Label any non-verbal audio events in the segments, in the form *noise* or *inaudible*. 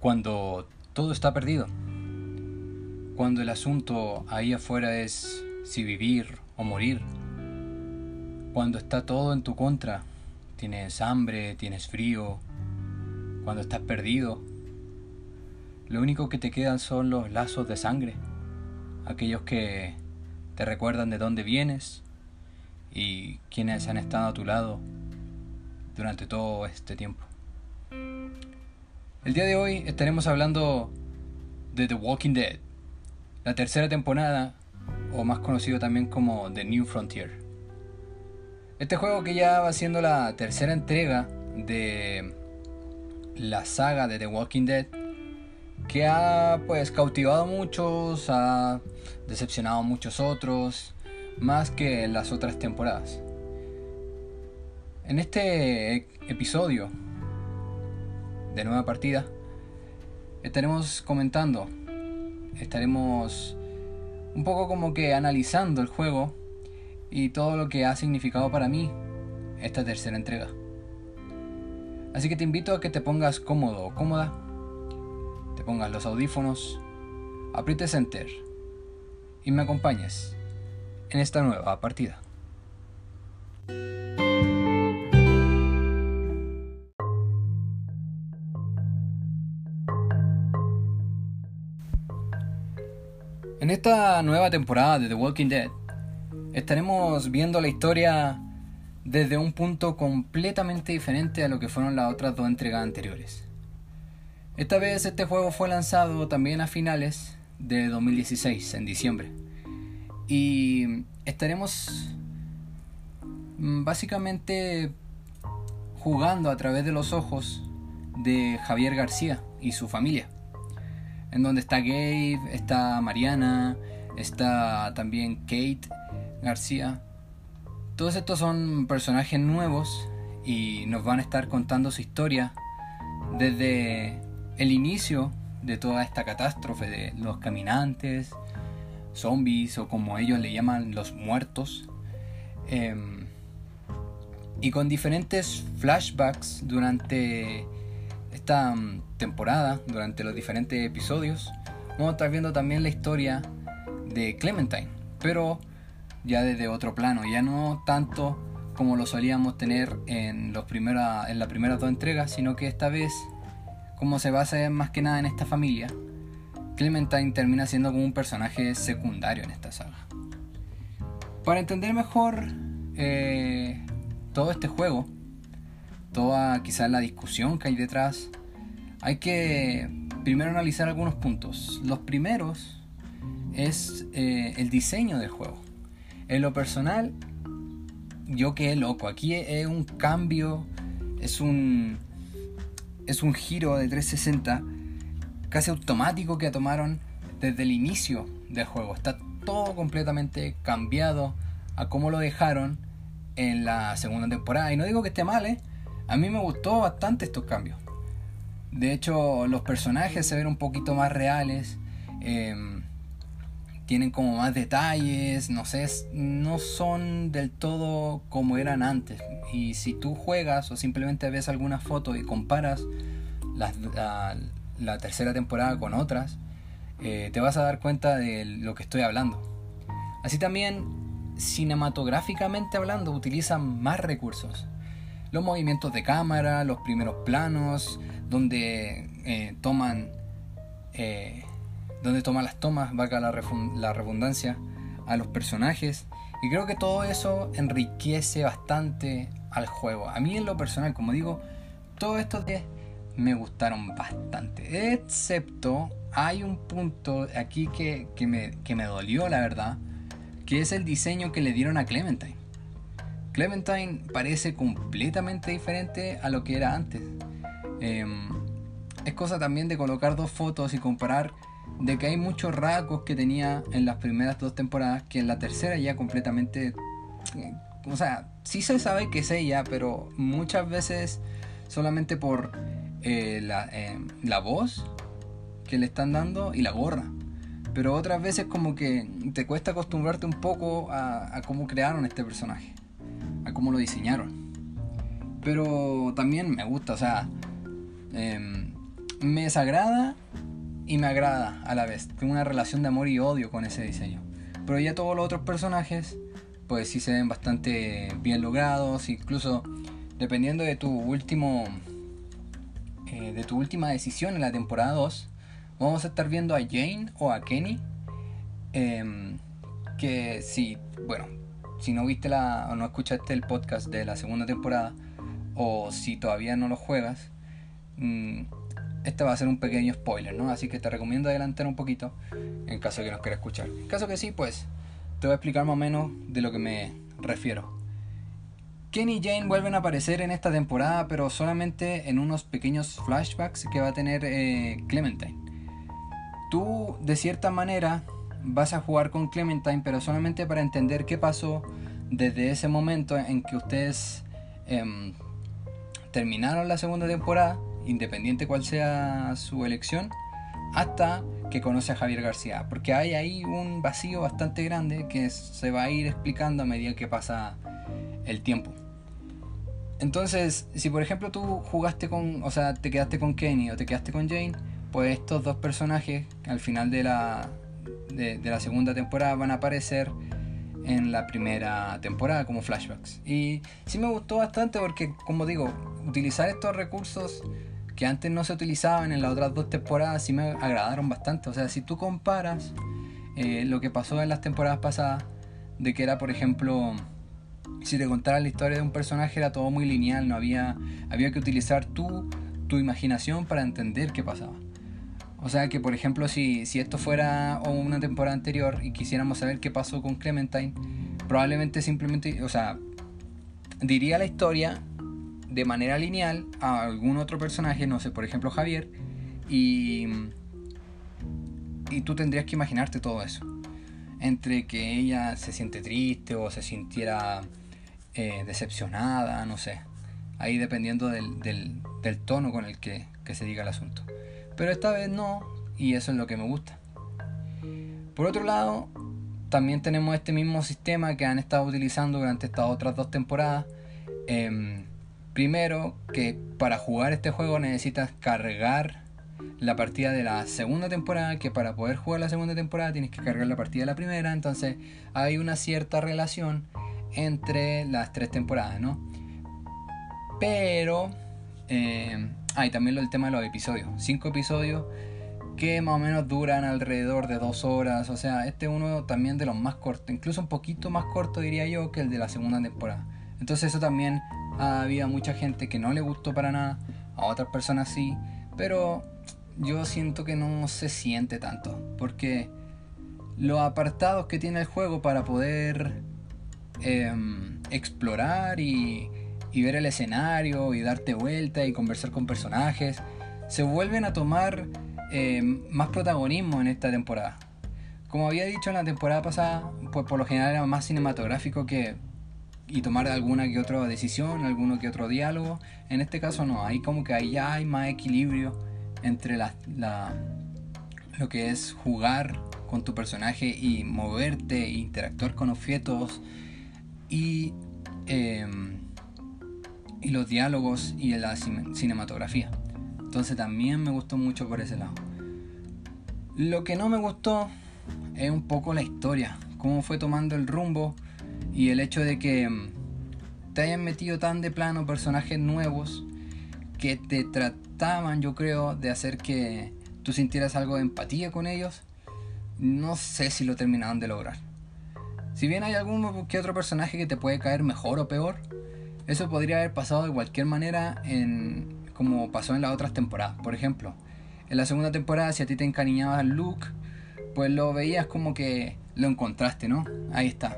cuando todo está perdido, cuando el asunto ahí afuera es si vivir o morir, cuando está todo en tu contra, tienes hambre, tienes frío, cuando estás perdido, lo único que te quedan son los lazos de sangre, aquellos que te recuerdan de dónde vienes y quienes han estado a tu lado durante todo este tiempo. El día de hoy estaremos hablando de The Walking Dead, la tercera temporada, o más conocido también como The New Frontier. Este juego que ya va siendo la tercera entrega de la saga de The Walking Dead, que ha pues cautivado a muchos, ha decepcionado a muchos otros, más que en las otras temporadas. En este episodio de nueva partida, estaremos comentando, estaremos un poco como que analizando el juego y todo lo que ha significado para mí esta tercera entrega. Así que te invito a que te pongas cómodo o cómoda, te pongas los audífonos, aprietes enter y me acompañes en esta nueva partida. En esta nueva temporada de The Walking Dead estaremos viendo la historia desde un punto completamente diferente a lo que fueron las otras dos entregas anteriores. Esta vez este juego fue lanzado también a finales de 2016, en diciembre. Y estaremos mm, básicamente jugando a través de los ojos de Javier García y su familia en donde está Gabe, está Mariana, está también Kate García. Todos estos son personajes nuevos y nos van a estar contando su historia desde el inicio de toda esta catástrofe de los caminantes, zombies o como ellos le llaman los muertos. Em, y con diferentes flashbacks durante esta mm, temporada, durante los diferentes episodios, vamos a estar viendo también la historia de Clementine, pero ya desde otro plano, ya no tanto como lo solíamos tener en, los primera, en las primeras dos entregas, sino que esta vez, como se basa más que nada en esta familia, Clementine termina siendo como un personaje secundario en esta saga. Para entender mejor eh, todo este juego, toda quizás la discusión que hay detrás, hay que primero analizar algunos puntos. Los primeros es eh, el diseño del juego. En lo personal, yo quedé loco. Aquí es un cambio, es un, es un giro de 360 casi automático que tomaron desde el inicio del juego. Está todo completamente cambiado a cómo lo dejaron en la segunda temporada. Y no digo que esté mal, ¿eh? A mí me gustó bastante estos cambios. De hecho, los personajes se ven un poquito más reales. Em, tienen como más detalles, no sé, no son del todo como eran antes. Y si tú juegas o simplemente ves alguna foto y comparas la, tercera temporada con otras, eh, te vas a dar cuenta de lo que estoy hablando. Así también, cinematográficamente hablando, utilizan más recursos los movimientos de cámara, los primeros planos, donde eh, toman eh, donde toman las tomas, valga la, la redundancia, a los personajes. Y creo que todo eso enriquece bastante al juego. A mí en lo personal, como digo, todos estos días me gustaron bastante. Excepto hay un punto aquí que, que, me, que me dolió, la verdad, que es el diseño que le dieron a Clementine. Clementine parece completamente diferente a lo que era antes. Em, es cosa también de colocar dos fotos y comparar de que hay muchos rasgos que tenía en las primeras dos temporadas que en la tercera ya completamente... Eh, o sea, sí se sabe que es ella, pero muchas veces solamente por eh, em, la, voz que le están dando y la gorra. Pero otras veces como que te cuesta acostumbrarte un poco a cómo crearon este personaje a cómo lo diseñaron. Pero también me gusta, o sea, em, me desagrada y me agrada a la vez. Tengo una relación de amor y odio con ese diseño. Pero ya todos los otros personajes, pues sí se ven bastante bien logrados. Incluso dependiendo de tu último. Eh, de tu última decisión en la temporada 2, vamos a estar viendo a Jane o a Kenny. Em, que si, bueno, si no viste la o no escuchaste el podcast de la segunda temporada, o si todavía no lo juegas, mm, este va a ser un pequeño spoiler, ¿no? Así que te recomiendo adelantar un poquito en caso de que nos quieras escuchar. En caso que sí, pues te voy a explicar más o menos de lo que me refiero. Ken y Jane vuelven a aparecer en esta temporada, pero solamente en unos pequeños flashbacks que va a tener eh, Clementine. Tú, de cierta manera, vas a jugar con Clementine, pero solamente para entender qué pasó desde ese momento en que ustedes em, terminaron la segunda temporada independiente cual sea su elección, hasta que conoce a Javier García, porque hay ahí un vacío bastante grande que se va a ir explicando a medida que pasa el tiempo. Entonces, si por ejemplo tú jugaste con, o sea, te quedaste con Kenny o te quedaste con Jane, pues estos dos personajes al final de la, de, de la segunda temporada van a aparecer en la primera temporada como flashbacks. Y sí me gustó bastante porque, como digo, utilizar estos recursos que antes no se utilizaban en las otras dos temporadas sí me agradaron bastante. O sea, si tú comparas eh, lo que pasó en las temporadas pasadas, de que era, por ejemplo, si te contara la historia de un personaje era todo muy lineal, no había, había que utilizar tu, tu imaginación para entender qué pasaba. O sea que, por ejemplo, si, si esto fuera una temporada anterior y quisiéramos saber qué pasó con Clementine, probablemente simplemente, o sea, diría la historia de manera lineal a algún otro personaje, no sé, por ejemplo Javier, y, y tú tendrías que imaginarte todo eso. Entre que ella se siente triste o se sintiera eh, decepcionada, no sé. Ahí dependiendo del, del, del tono con el que, que se diga el asunto. Pero esta vez no, y eso es lo que me gusta. Por otro lado, también tenemos este mismo sistema que han estado utilizando durante estas otras dos temporadas. Eh, Primero, que para jugar este juego necesitas cargar la partida de la segunda temporada, que para poder jugar la segunda temporada tienes que cargar la partida de la primera, entonces hay una cierta relación entre las tres temporadas, ¿no? Pero eh, hay también el tema de los episodios, cinco episodios que más o menos duran alrededor de dos horas, o sea, este es uno también de los más cortos, incluso un poquito más corto diría yo que el de la segunda temporada. Entonces eso también había mucha gente que no le gustó para nada, a otras personas sí, pero yo siento que no se siente tanto, porque los apartados que tiene el juego para poder em, explorar y, ver el escenario y darte vuelta y conversar con personajes, se vuelven a tomar em, más protagonismo en esta temporada. Como había dicho en la temporada pasada, pues por lo general era más cinematográfico que y tomar alguna que otra decisión, alguno que otro diálogo. En este caso no, hay como que ahí ya hay más equilibrio entre la, lo que es jugar con tu personaje y moverte, interactuar con objetos y, em, y los diálogos y la cinematografía. Entonces también me gustó mucho por ese lado. Lo que no me gustó es un poco la historia, cómo fue tomando el rumbo y el hecho de que mm, te hayan metido tan de plano personajes nuevos que te trataban, yo creo, de hacer que tú sintieras algo de empatía con ellos, no sé si lo terminaron de lograr. Si bien hay algún que otro personaje que te puede caer mejor o peor, eso podría haber pasado de cualquier manera en como pasó en las otras temporadas. Por ejemplo, en la segunda temporada si a ti te encariñabas Luke, pues lo veías como que lo encontraste, ¿no? Ahí está.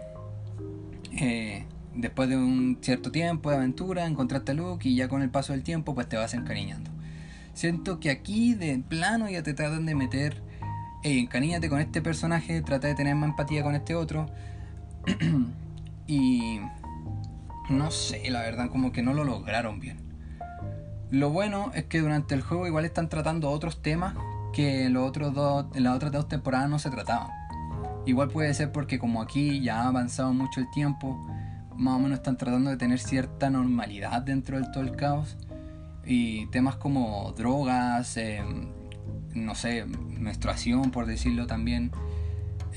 Eh, después de un cierto tiempo de aventura, encontraste a Luke y ya con el paso del tiempo pues te vas encariñando. Siento que aquí de plano ya te tratan de meter, hey, encariñate con este personaje, trata de tener más empatía con este otro. *clears throat* y no sé, la verdad como que no lo lograron bien. Lo bueno es que durante el juego igual están tratando otros temas que los otros dos, en las otras dos temporadas no se trataban. Igual puede ser porque como aquí ya ha avanzado mucho el tiempo, más o menos están tratando de tener cierta normalidad dentro del todo el caos Y temas como drogas, em, no sé, menstruación, por decirlo también,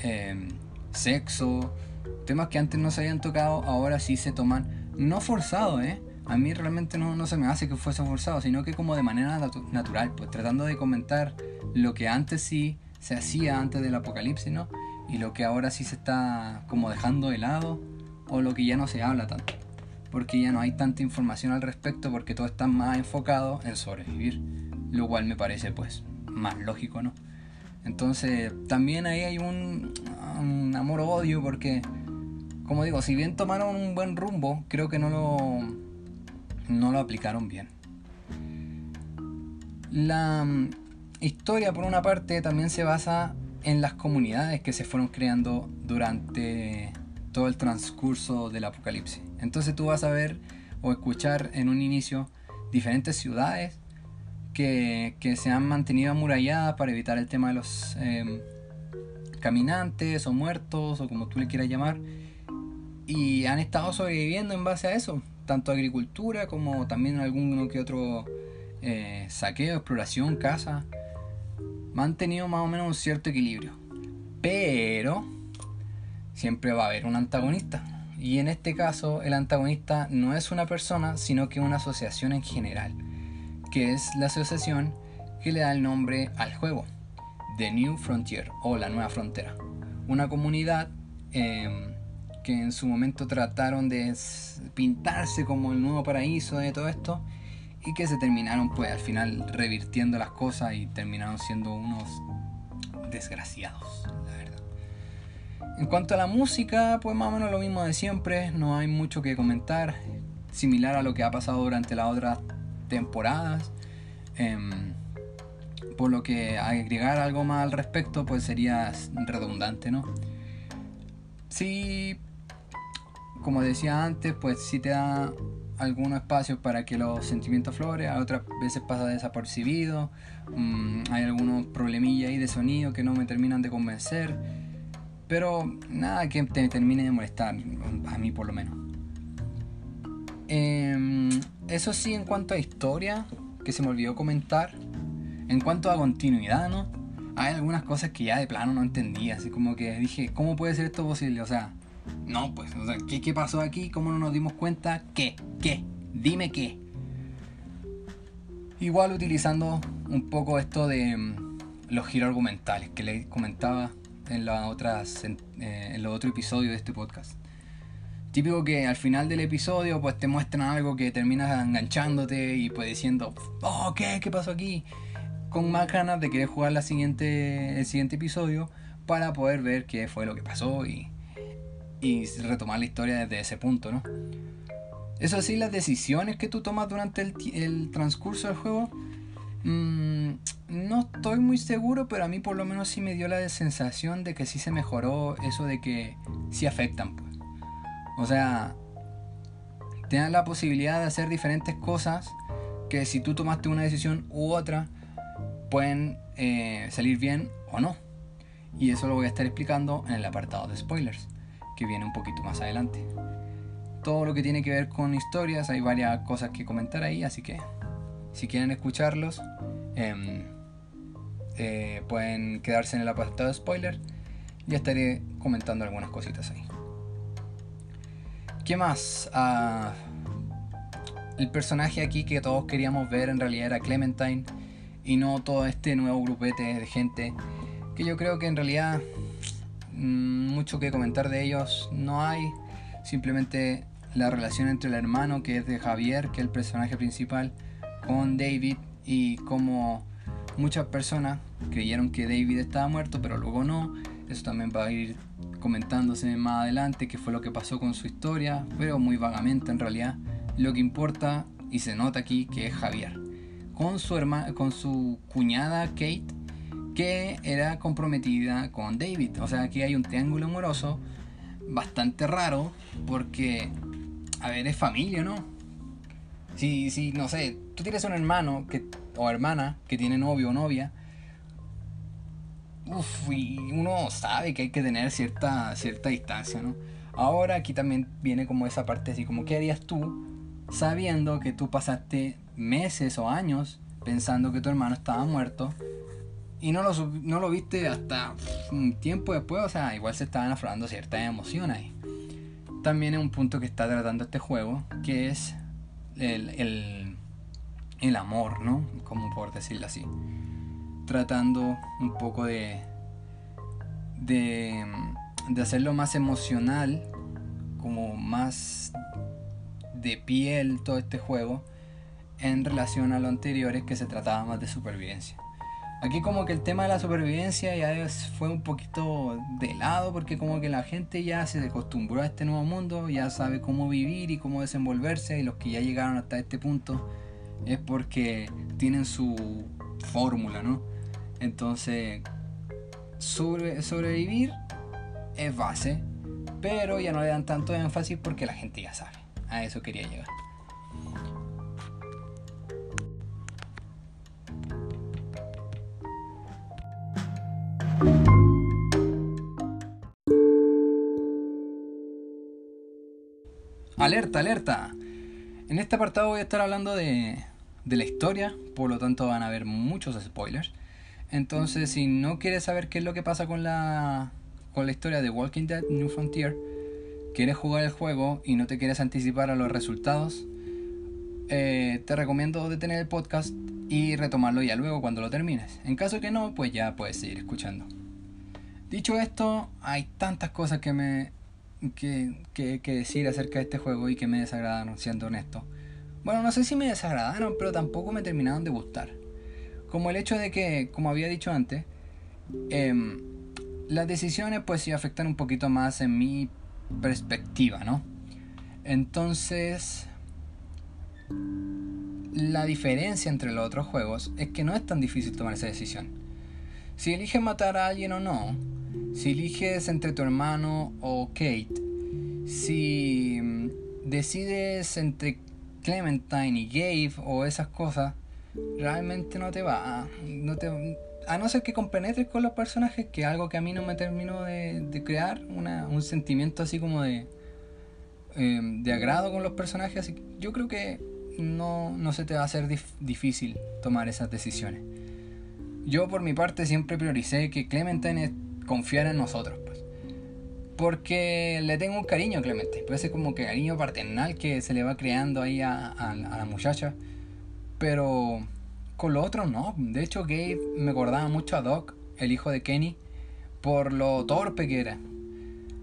em, sexo, temas que antes no se habían tocado, ahora sí se toman, no forzado, ¿eh? A mí realmente no, no se me hace que fuese forzado, sino que como de manera natural, pues tratando de comentar lo que antes sí se hacía antes del apocalipsis, ¿no? Y lo que ahora sí se está como dejando de lado, o lo que ya no se habla tanto, porque ya no hay tanta información al respecto, porque todo está más enfocado en sobrevivir, lo cual me parece pues más lógico, ¿no? Entonces también ahí hay un, un amor-odio porque, como digo, si bien tomaron un buen rumbo, creo que no lo, no lo aplicaron bien. La mm, historia, por una parte, también se basa en las comunidades que se fueron creando durante todo el transcurso del apocalipsis. Entonces tú vas a ver o escuchar en un inicio diferentes ciudades que, se han mantenido amuralladas para evitar el tema de los em, caminantes o muertos o como tú le quieras llamar y han estado sobreviviendo en base a eso, tanto agricultura como también algún que otro eh, saqueo, exploración, caza. Han tenido más o menos un cierto equilibrio. Pero siempre va a haber un antagonista. Y en este caso el antagonista no es una persona, sino que una asociación en general que es la asociación que le da el nombre al juego, The New Frontier o la Nueva Frontera. Una comunidad em, que en su momento trataron de pintarse como el nuevo paraíso de todo esto y que se terminaron pues al final revirtiendo las cosas y terminaron siendo unos desgraciados, la verdad. En cuanto a la música, pues más o menos lo mismo de siempre, no hay mucho que comentar, similar a lo que ha pasado durante la otra temporadas. Em, por lo que agregar algo más al respecto pues sería redundante, ¿no? Sí, como decía antes, pues sí te da algunos espacios para que los sentimientos floren, a otras veces pasa desapercibido, mm, hay algunos problemillas ahí de sonido que no me terminan de convencer, pero nada que te termine de molestar, a mí por lo menos. Em, eso sí, en cuanto a historia, que se me olvidó comentar, en cuanto a continuidad, ¿no? Hay algunas cosas que ya de plano no entendía, así como que dije, ¿cómo puede ser esto posible? O sea, no, pues, o sea, ¿qué, pasó aquí? ¿Cómo no nos dimos cuenta? ¿Qué? ¿Qué? Dime qué. Igual utilizando un poco esto de mm, los giros argumentales que les comentaba en, las otras, en, eh, en los otros episodios de este podcast. Típico que al final del episodio pues te muestran algo que terminas enganchándote y pues diciendo, oh, ¿qué? ¿Qué pasó aquí? Con más ganas de querer jugar la siguiente, el siguiente episodio para poder ver qué fue lo que pasó y, y retomar la historia desde ese punto, ¿no? Eso sí, las decisiones que tú tomas durante el, transcurso del juego, mm, no estoy muy seguro, pero a mí por lo menos sí me dio la sensación de que sí se mejoró eso de que sí afectan. Pues. O sea, te la posibilidad de hacer diferentes cosas que si tú tomaste una decisión u otra, pueden eh, salir bien o no. Y eso lo voy a estar explicando en el apartado de spoilers, que viene un poquito más adelante. Todo lo que tiene que ver con historias, hay varias cosas que comentar ahí, así que si quieren escucharlos, em, eh, pueden quedarse en el apartado de spoilers. Ya estaré comentando algunas cositas ahí. ¿Qué más? Ah, el personaje aquí que todos queríamos ver en realidad era Clementine y no todo este nuevo grupete de gente que yo creo que en realidad mucho que comentar de ellos no hay. Simplemente la relación entre el hermano que es de Javier, que es el personaje principal, con David y como muchas personas creyeron que David estaba muerto, pero luego no. Eso también va a ir comentándose más adelante qué fue lo que pasó con su historia, pero muy vagamente en realidad. Lo que importa y se nota aquí que es Javier, con su hermana, con su cuñada Kate, que era comprometida con David. O sea, aquí hay un triángulo amoroso bastante raro porque, a ver, es familia, ¿no? Si, si, no sé, tú tienes un hermano que, o hermana que tiene novio o novia, uf, y uno sabe que hay que tener cierta, cierta distancia, ¿no? Ahora aquí también viene como esa parte así, como ¿qué harías tú sabiendo que tú pasaste meses o años pensando que tu hermano estaba muerto y no lo, no lo viste hasta un tiempo después, o sea, igual se estaban aflorando ciertas emociones ahí. También es un punto que está tratando este juego, que es el, el, el amor, ¿no? Como por decirlo así. Tratando un poco de, de, de hacerlo más emocional, como más de piel todo este juego en relación a lo anteriores que se trataba más de supervivencia. Aquí como que el tema de la supervivencia ya fue un poquito de lado porque como que la gente ya se acostumbró a este nuevo mundo, ya sabe cómo vivir y cómo desenvolverse y los que ya llegaron hasta este punto es porque tienen su fórmula, ¿no? Entonces, sobrevivir es base, pero ya no le dan tanto énfasis porque la gente ya sabe. A eso quería llegar. Alerta, alerta. En este apartado voy a estar hablando de, la historia, por lo tanto van a haber muchos spoilers. Entonces, si no quieres saber qué es lo que pasa con la, con la historia de Walking Dead New Frontier, quieres jugar el juego y no te quieres anticipar a los resultados, eh, te recomiendo detener el podcast y retomarlo ya luego cuando lo termines. En caso que no, pues ya puedes seguir escuchando. Dicho esto, hay tantas cosas que me que, que, que decir acerca de este juego y que me desagradaron, siendo honesto. Bueno, no sé si me desagradaron, pero tampoco me terminaron de gustar. Como el hecho de que, como había dicho antes, em, las decisiones pues sí afectan un poquito más en mi perspectiva, ¿no? Entonces, la diferencia entre los otros juegos es que no es tan difícil tomar esa decisión. Si eliges matar a alguien o no, si eliges entre tu hermano o Kate, si mm, decides entre Clementine y Gabe o esas cosas, realmente no te va. No te, a no ser que compenetres con los personajes, que es algo que a mí no me terminó de, crear un sentimiento así como de, em, de agrado con los personajes. Así yo creo que no, no se te va a hacer difícil tomar esas decisiones. Yo por mi parte siempre prioricé que Clementine confiara en nosotros, pues. Porque le tengo un cariño a Clemente, parece como que cariño paternal que se le va creando ahí a, a la muchacha. Pero con lo otro no. De hecho, Gabe me acordaba mucho a Doc, el hijo de Kenny, por lo torpe que era.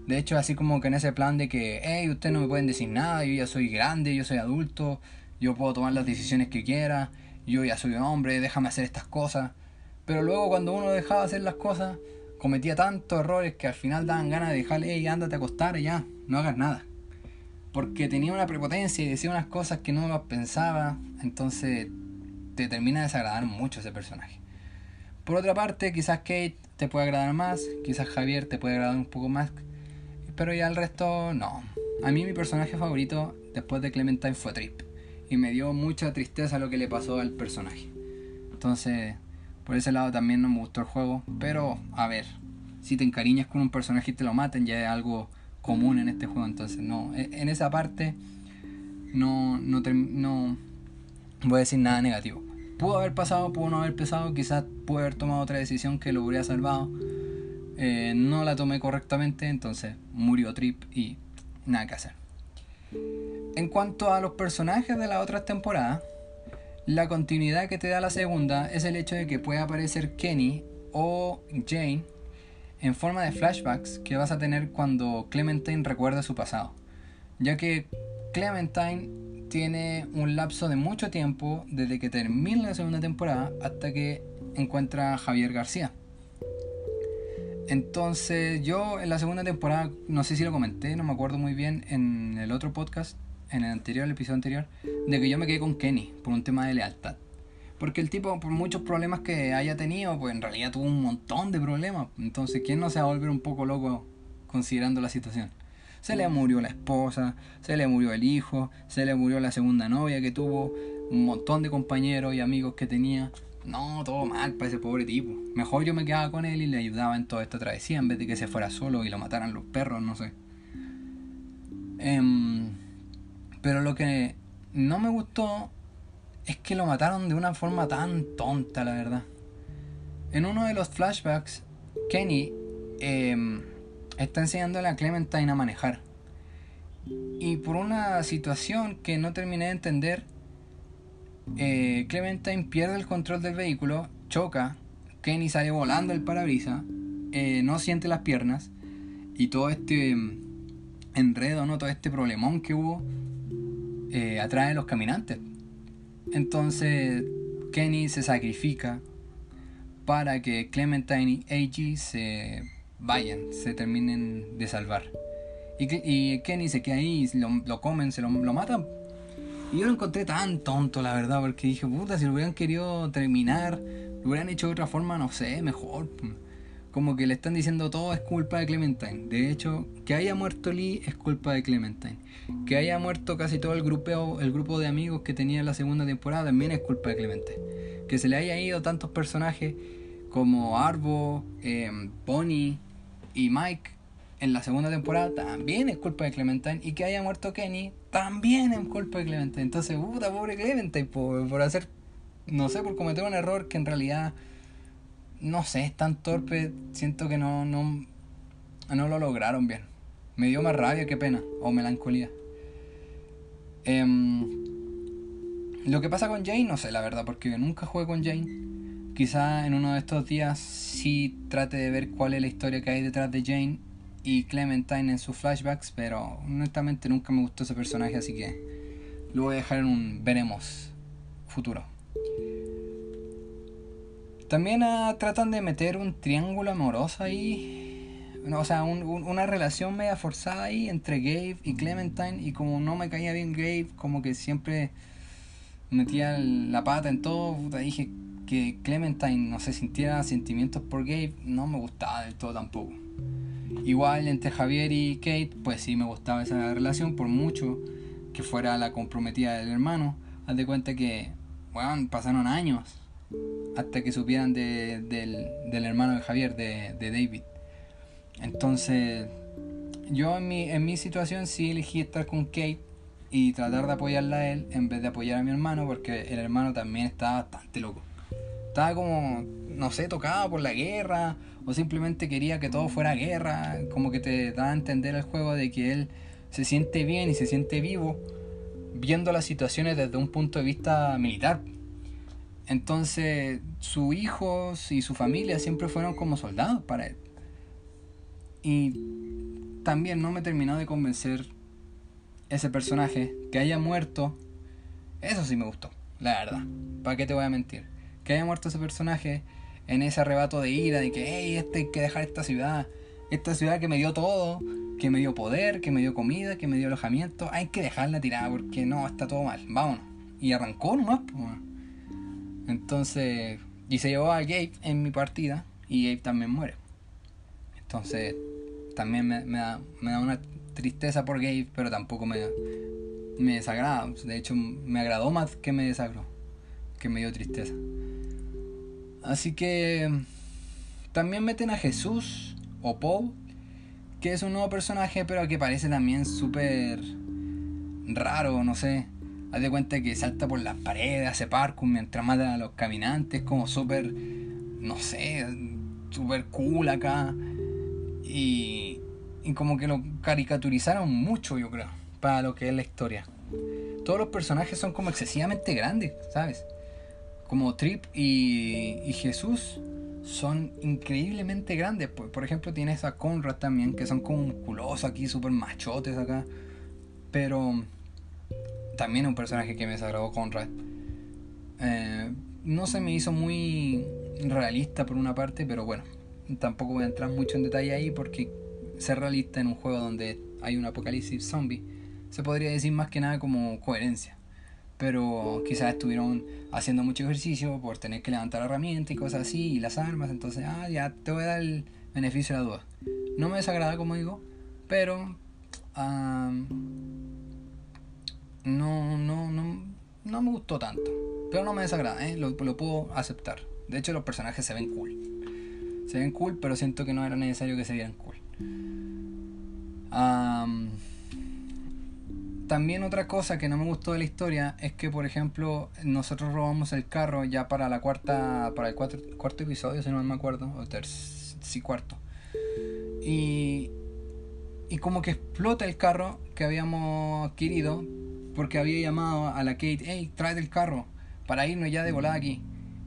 De hecho, así como que en ese plan de que, hey, ustedes no me pueden decir nada, yo ya soy grande, yo soy adulto, yo puedo tomar las decisiones que quiera, yo ya soy hombre, déjame hacer estas cosas. Pero luego cuando uno dejaba hacer las cosas, cometía tantos errores que al final daban ganas de dejarle, hey, ándate a acostar ya, no hagas nada. Porque tenía una prepotencia y decía unas cosas que no pensaba, entonces te termina de desagradar mucho ese personaje. Por otra parte, quizás Kate te puede agradar más, quizás Javier te puede agradar un poco más, pero ya el resto no. A mí mi personaje favorito después de Clementine fue Trip y me dio mucha tristeza lo que le pasó al personaje. Entonces, por ese lado también no me gustó el juego, pero a ver, si te encariñas con un personaje y te lo maten ya es algo común en este juego, entonces no, e, en esa parte no, no, no voy a decir nada negativo. Pudo haber pasado, pudo no haber pasado, quizás pude haber tomado otra decisión que lo hubiera salvado. Eh, no la tomé correctamente, entonces murió Trip y nada que hacer. En cuanto a los personajes de las otras temporadas, la continuidad que te da la segunda es el hecho de que puede aparecer Kenny o Jane en forma de flashbacks que vas a tener cuando Clementine recuerda su pasado. Ya que Clementine tiene un lapso de mucho tiempo desde que termina la segunda temporada hasta que encuentra a Javier García. Entonces yo en la segunda temporada, no sé si lo comenté, no me acuerdo muy bien en el otro podcast, en el anterior, el episodio anterior, de que yo me quedé con Kenny por un tema de lealtad. Porque el tipo, por muchos problemas que haya tenido, pues en realidad tuvo un montón de problemas. Entonces, ¿quién no se va a volver un poco loco considerando la situación? Se le murió la esposa, se le murió el hijo, se le murió la segunda novia que tuvo, un montón de compañeros y amigos que tenía. No, todo mal para ese pobre tipo. Mejor yo me quedaba con él y le ayudaba en toda esta travesía en vez de que se fuera solo y lo mataran los perros, no sé. Em, pero lo que no me gustó es que lo mataron de una forma tan tonta, la verdad. En uno de los flashbacks, Kenny em, está enseñándole a Clementine a manejar. Y por una situación que no terminé de entender, eh, Clementine pierde el control del vehículo, choca, Kenny sale volando el parabrisas, eh, no siente las piernas y todo este em, enredo, ¿no? todo este problemón que hubo eh, atrae a los caminantes. Entonces Kenny se sacrifica para que Clementine y AG se vayan, se terminen de salvar. Y, Kenny se queda ahí, lo, lo comen, se lo, lo, matan. Y yo lo encontré tan tonto, la verdad, porque dije, puta, si lo hubieran querido terminar, lo hubieran hecho de otra forma, no sé, mejor como que le están diciendo todo es culpa de Clementine. De hecho, que haya muerto Lee es culpa de Clementine. Que haya muerto casi todo el grupo, el grupo de amigos que tenía en la segunda temporada también es culpa de Clementine. Que se le haya ido tantos personajes como Arbo, eh, Bonnie y Mike en la segunda temporada también es culpa de Clementine. Y que haya muerto Kenny también es culpa de Clementine. Entonces, puta, pobre Clementine por hacer, no sé, por cometer un error que en realidad no sé, es tan torpe, siento que no, no, no lo lograron bien. Me dio más rabia que pena, o melancolía. Em, lo que pasa con Jane, no sé la verdad, porque nunca jugué con Jane. Quizá en uno de estos días sí trate de ver cuál es la historia que hay detrás de Jane y Clementine en sus flashbacks, pero honestamente nunca me gustó ese personaje, así que lo voy a dejar en un veremos futuro. También ah, tratan de meter un triángulo amoroso ahí. O sea, una relación media forzada ahí entre Gabe y Clementine. Y como no me caía bien Gabe, como que siempre metía la pata en todo. dije que Clementine no se sintiera sentimientos por Gabe. No me gustaba del todo tampoco. Igual entre Javier y Kate, pues sí me gustaba esa relación, por mucho que fuera la comprometida del hermano. Haz de cuenta que, bueno, pasaron años hasta que supieran de, del, del, hermano de Javier, de, de, David. Entonces, yo en mi, en mi situación sí elegí estar con Kate y tratar de apoyarla a él en vez de apoyar a mi hermano, porque el hermano también estaba bastante loco. Estaba como, no sé, tocado por la guerra, o simplemente quería que todo fuera guerra, como que te da a entender el juego de que él se siente bien y se siente vivo viendo las situaciones desde un punto de vista militar. Entonces, sus hijos y su familia siempre fueron como soldados para él. Y también no me terminó de convencer ese personaje que haya muerto. Eso sí me gustó, la verdad. ¿Para qué te voy a mentir? Que haya muerto ese personaje en ese arrebato de ira, de que, hey, este hay que dejar esta ciudad. Esta ciudad que me dio todo, que me dio poder, que me dio comida, que me dio alojamiento. Hay que dejarla tirada porque no, está todo mal. Vámonos. Y arrancó nomás, pues. Entonces, y se llevó a Gabe en mi partida y Gabe también muere. Entonces, también me, da, una tristeza por Gabe, pero tampoco me, me desagrada. De hecho, me agradó más que me desagradó, que me dio tristeza. Así que también meten a Jesús o Paul, que es un nuevo personaje, pero que parece también súper raro, no sé. Haz de cuenta que salta por las paredes, hace parkour mientras mata a los caminantes, como súper, no sé, súper cool acá. Y, y como que lo caricaturizaron mucho, yo creo, para lo que es la historia. Todos los personajes son como excesivamente grandes, ¿sabes? Como Trip y, y Jesús son increíblemente grandes. Por, por, ejemplo, tienes a Conrad también, que son como musculosos aquí, súper machotes acá. Pero también un personaje que me desagradó Conrad. Eh, no se me hizo muy realista por una parte, pero bueno, tampoco voy a entrar mucho en detalle ahí porque ser realista en un juego donde hay un apocalipsis zombie se podría decir más que nada como coherencia. Pero quizás estuvieron haciendo mucho ejercicio por tener que levantar la herramienta y cosas así, y las armas, entonces, ah, ya te voy a dar el beneficio de la duda. No me desagrada, como digo, pero no, no, no, no me gustó tanto. Pero no me desagrada, ¿eh? lo, puedo aceptar. De hecho, los personajes se ven cool. Se ven cool, pero siento que no era necesario que se vieran cool. también otra cosa que no me gustó de la historia es que, por ejemplo, nosotros robamos el carro ya para la cuarta, para el cuarto episodio, si no me acuerdo, o tercer, sí, cuarto. Y, y como que explota el carro que habíamos adquirido porque había llamado a la Kate, hey, trae el carro para irnos ya de volada aquí.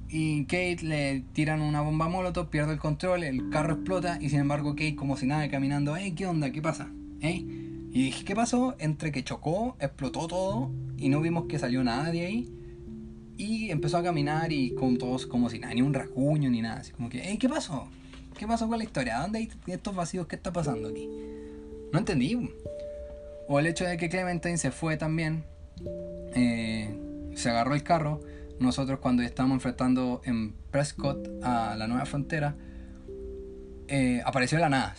Y Kate le tiran una bomba molotov, pierde el control, el carro explota y sin embargo Kate como si nada caminando, hey, ¿qué onda? ¿Qué pasa? ¿Eh? Y dije, ¿qué pasó? Entre que chocó, explotó todo y no vimos que salió nada de ahí. Y empezó a caminar y con todos como si nada, ni un racuño ni nada. Así como que, hey, ¿qué pasó? ¿Qué pasó con la historia? ¿Dónde hay estos vacíos? ¿Qué está pasando aquí? No entendí. O el hecho de que Clementine se fue también. Eh, se agarró el carro nosotros cuando estábamos enfrentando en Prescott a la nueva frontera, eh, apareció de la nada.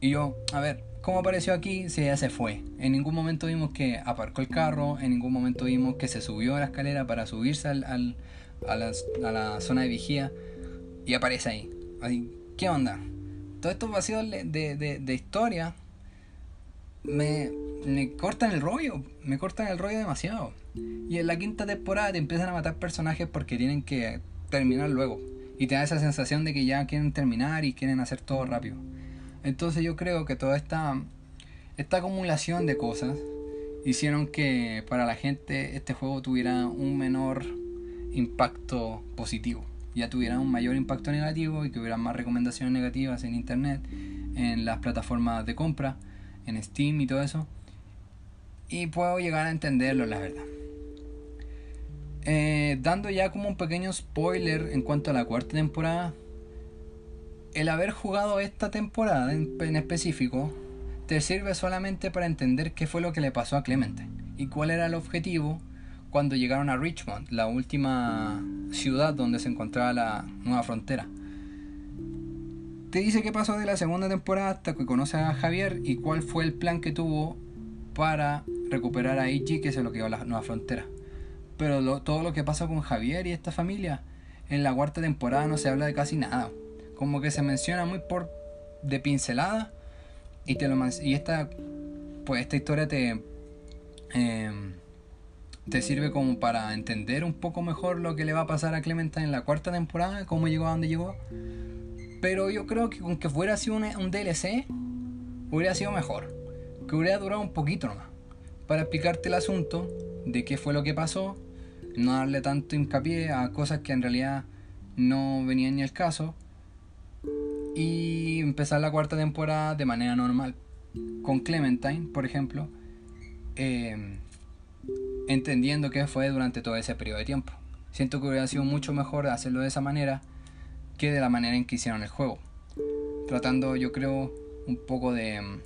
Y yo, a ver, ¿cómo apareció aquí si ella se fue? En ningún momento vimos que aparcó el carro, en ningún momento vimos que se subió a la escalera para subirse al, a, la, zona de vigía y aparece ahí. ¿Qué onda? Todos estos vacíos de, de, historia me, me cortan el rollo, me cortan el rollo demasiado. Y en la quinta temporada te empiezan a matar personajes porque tienen que terminar luego. Y te da esa sensación de que ya quieren terminar y quieren hacer todo rápido. Entonces yo creo que toda esta, esta acumulación de cosas hicieron que para la gente este juego tuviera un menor impacto positivo. Ya tuviera un mayor impacto negativo y que hubiera más recomendaciones negativas en internet, en las plataformas de compra, en Steam y todo eso. Y puedo llegar a entenderlo, la verdad. Eh, dando ya como un pequeño spoiler en cuanto a la cuarta temporada, el haber jugado esta temporada en, específico te sirve solamente para entender qué fue lo que le pasó a Clemente y cuál era el objetivo cuando llegaron a Richmond, la última ciudad donde se encontraba la nueva frontera. Te dice qué pasó de la segunda temporada hasta que conoce a Javier y cuál fue el plan que tuvo para recuperar a Ichi que se lo quedó la nueva frontera. Pero todo lo que pasa con Javier y esta familia, en la cuarta temporada no se habla de casi nada. Como que se menciona muy por de pincelada y te lo y esta pues esta historia te em, te sirve como para entender un poco mejor lo que le va a pasar a Clementine en la cuarta temporada, cómo llegó a donde llegó. Pero yo creo que aunque fuera sido un, un DLC, hubiera sido mejor. Que hubiera durado un poquito nomás. Para explicarte el asunto de qué fue lo que pasó no darle tanto hincapié a cosas que en realidad no venían ni al caso y empezar la cuarta temporada de manera normal. Con Clementine por ejemplo em, entendiendo qué fue durante todo ese periodo de tiempo. Siento que hubiera sido mucho mejor hacerlo de esa manera que de la manera en que hicieron el juego. Tratando yo creo un poco de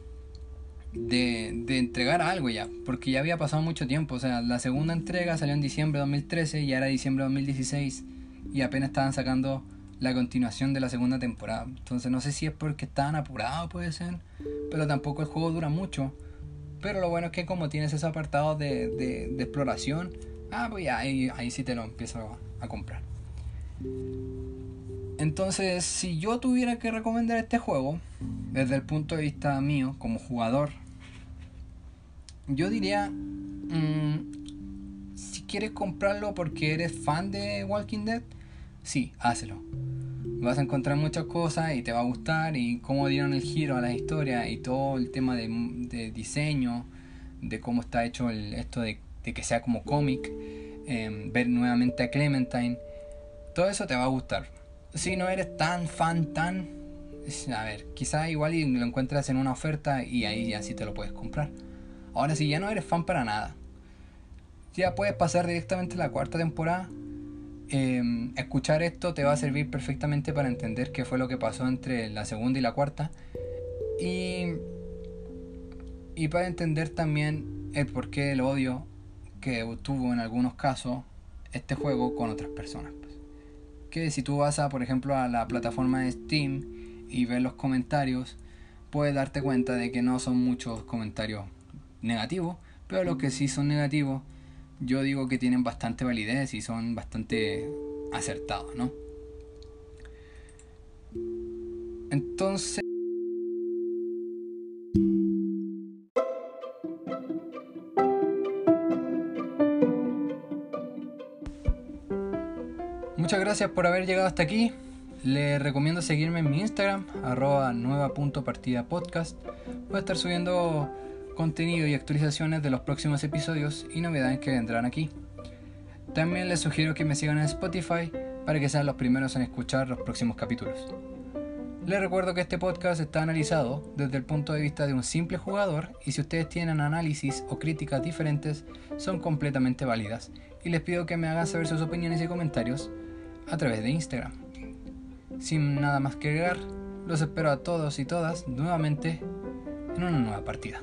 de, de, entregar algo ya, porque ya había pasado mucho tiempo. O sea, la segunda entrega salió en diciembre de 2013 y era diciembre de 2016 y apenas estaban sacando la continuación de la segunda temporada. Entonces no sé si es porque estaban apurados, puede ser, pero tampoco el juego dura mucho. Pero lo bueno es que como tienes ese apartado de, de, exploración, ah, pues ya, ahí, ahí sí te lo empiezo a comprar. Entonces, si yo tuviera que recomendar este juego, desde el punto de vista mío como jugador, yo diría, mm, si quieres comprarlo porque eres fan de Walking Dead, sí, hazlo. Vas a encontrar muchas cosas y te va a gustar y cómo dieron el giro a la historia y todo el tema de, diseño, de cómo está hecho esto de, que sea como cómic, em, ver nuevamente a Clementine, todo eso te va a gustar si no eres tan fan, tan... A ver, quizá igual lo encuentras en una oferta y ahí ya sí te lo puedes comprar. Ahora, si ya no eres fan para nada, ya puedes pasar directamente a la cuarta temporada. Em, escuchar esto te va a servir perfectamente para entender qué fue lo que pasó entre la segunda y la cuarta. Y, y para entender también el porqué del odio que tuvo en algunos casos este juego con otras personas que si tú vas a, por ejemplo, a la plataforma de Steam y ves los comentarios, puedes darte cuenta de que no son muchos comentarios negativos, pero los que sí son negativos, yo digo que tienen bastante validez y son bastante acertados, ¿no? Entonces... Muchas gracias por haber llegado hasta aquí. Les recomiendo seguirme en mi Instagram, arroba nueva.partidapodcast. Voy a estar subiendo contenido y actualizaciones de los próximos episodios y novedades que vendrán aquí. También les sugiero que me sigan en Spotify para que sean los primeros en escuchar los próximos capítulos. Les recuerdo que este podcast está analizado desde el punto de vista de un simple jugador y si ustedes tienen análisis o críticas diferentes son completamente válidas y les pido que me hagan saber sus opiniones y comentarios a través de Instagram. Sin nada más que agregar, los espero a todos y todas nuevamente en una nueva partida.